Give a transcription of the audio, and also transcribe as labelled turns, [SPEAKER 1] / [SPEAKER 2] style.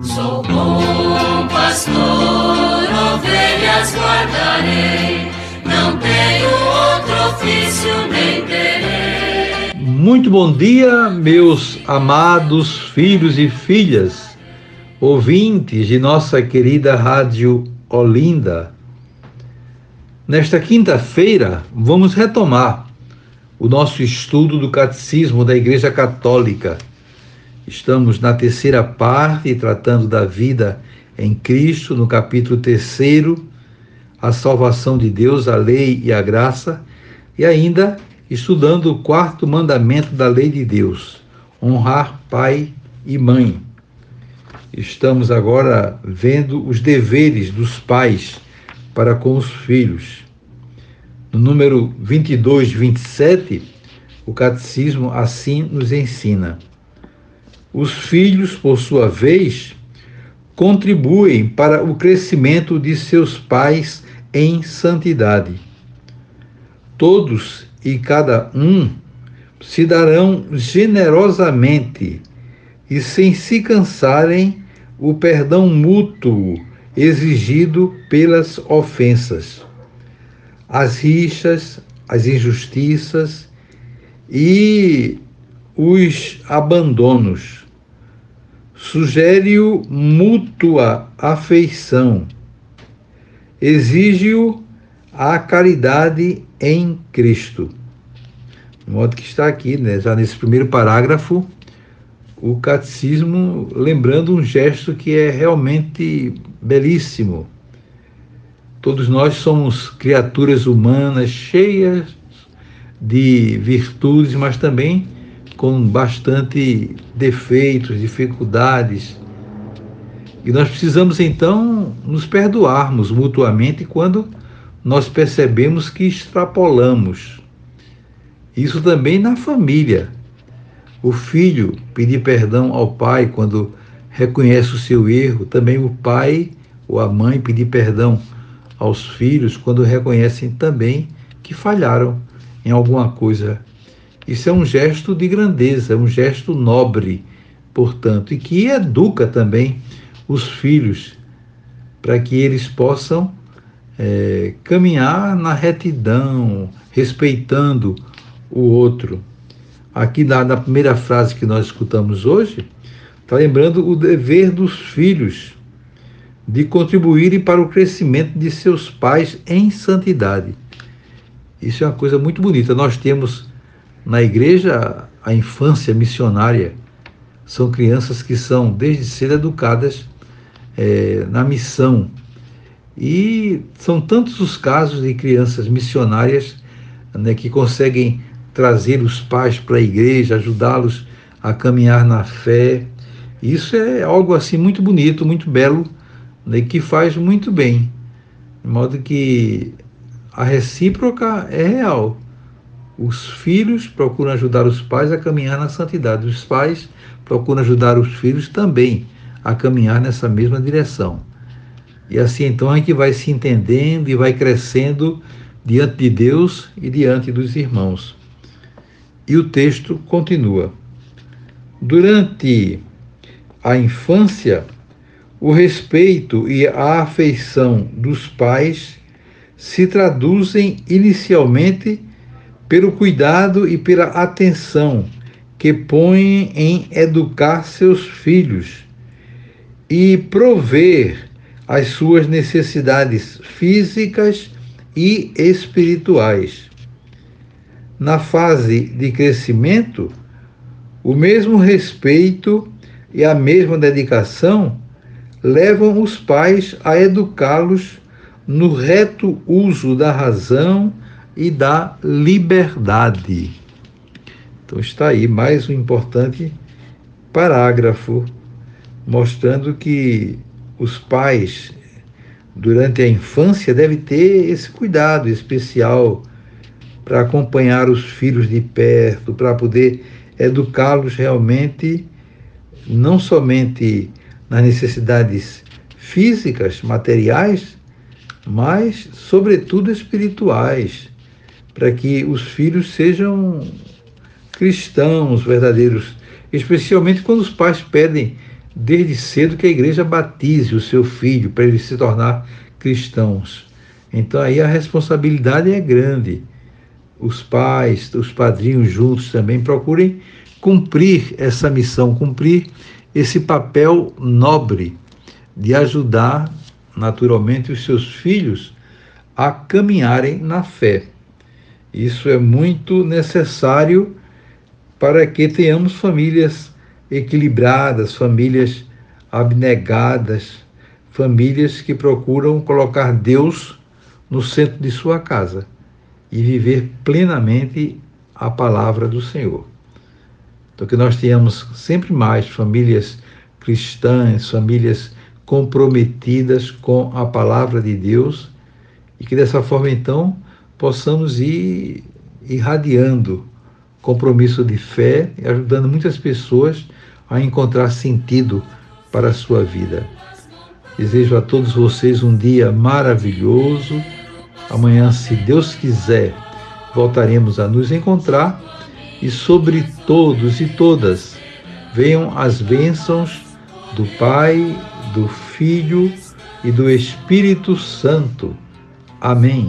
[SPEAKER 1] Sou bom pastor, ovelhas guardarei, não tenho outro ofício nem terei.
[SPEAKER 2] Muito bom dia, meus amados filhos e filhas, ouvintes de nossa querida Rádio Olinda. Nesta quinta-feira, vamos retomar o nosso estudo do Catecismo da Igreja Católica Estamos na terceira parte, tratando da vida em Cristo, no capítulo terceiro, a salvação de Deus, a lei e a graça, e ainda estudando o quarto mandamento da lei de Deus, honrar pai e mãe. Estamos agora vendo os deveres dos pais para com os filhos. No número 22, 27, o catecismo assim nos ensina. Os filhos, por sua vez, contribuem para o crescimento de seus pais em santidade. Todos e cada um se darão generosamente e sem se cansarem o perdão mútuo exigido pelas ofensas, as rixas, as injustiças e os abandonos. Sugere-o mútua afeição. Exige-o a caridade em Cristo. De modo que está aqui, né, já nesse primeiro parágrafo, o catecismo lembrando um gesto que é realmente belíssimo. Todos nós somos criaturas humanas cheias de virtudes, mas também com bastante defeitos, dificuldades. E nós precisamos então nos perdoarmos mutuamente quando nós percebemos que extrapolamos. Isso também na família. O filho pedir perdão ao pai quando reconhece o seu erro, também o pai ou a mãe pedir perdão aos filhos quando reconhecem também que falharam em alguma coisa isso é um gesto de grandeza, um gesto nobre, portanto, e que educa também os filhos para que eles possam é, caminhar na retidão, respeitando o outro. Aqui na, na primeira frase que nós escutamos hoje, está lembrando o dever dos filhos de contribuírem para o crescimento de seus pais em santidade. Isso é uma coisa muito bonita. Nós temos na igreja, a infância missionária são crianças que são desde cedo educadas é, na missão. E são tantos os casos de crianças missionárias né, que conseguem trazer os pais para a igreja, ajudá-los a caminhar na fé. Isso é algo assim muito bonito, muito belo, né, que faz muito bem. De modo que a recíproca é real. Os filhos procuram ajudar os pais a caminhar na santidade. Os pais procuram ajudar os filhos também a caminhar nessa mesma direção. E assim então a gente vai se entendendo e vai crescendo diante de Deus e diante dos irmãos. E o texto continua. Durante a infância, o respeito e a afeição dos pais se traduzem inicialmente pelo cuidado e pela atenção que põem em educar seus filhos e prover as suas necessidades físicas e espirituais. Na fase de crescimento, o mesmo respeito e a mesma dedicação levam os pais a educá-los no reto uso da razão e da liberdade. Então está aí mais um importante parágrafo mostrando que os pais durante a infância devem ter esse cuidado especial para acompanhar os filhos de perto, para poder educá-los realmente não somente nas necessidades físicas, materiais, mas sobretudo espirituais para que os filhos sejam cristãos verdadeiros, especialmente quando os pais pedem desde cedo que a igreja batize o seu filho para ele se tornar cristãos. Então aí a responsabilidade é grande. Os pais, os padrinhos juntos também procurem cumprir essa missão, cumprir esse papel nobre de ajudar naturalmente os seus filhos a caminharem na fé. Isso é muito necessário para que tenhamos famílias equilibradas, famílias abnegadas, famílias que procuram colocar Deus no centro de sua casa e viver plenamente a palavra do Senhor. Então, que nós tenhamos sempre mais famílias cristãs, famílias comprometidas com a palavra de Deus e que dessa forma, então, possamos ir irradiando compromisso de fé e ajudando muitas pessoas a encontrar sentido para a sua vida. Desejo a todos vocês um dia maravilhoso. Amanhã, se Deus quiser, voltaremos a nos encontrar e sobre todos e todas venham as bênçãos do Pai, do Filho e do Espírito Santo. Amém.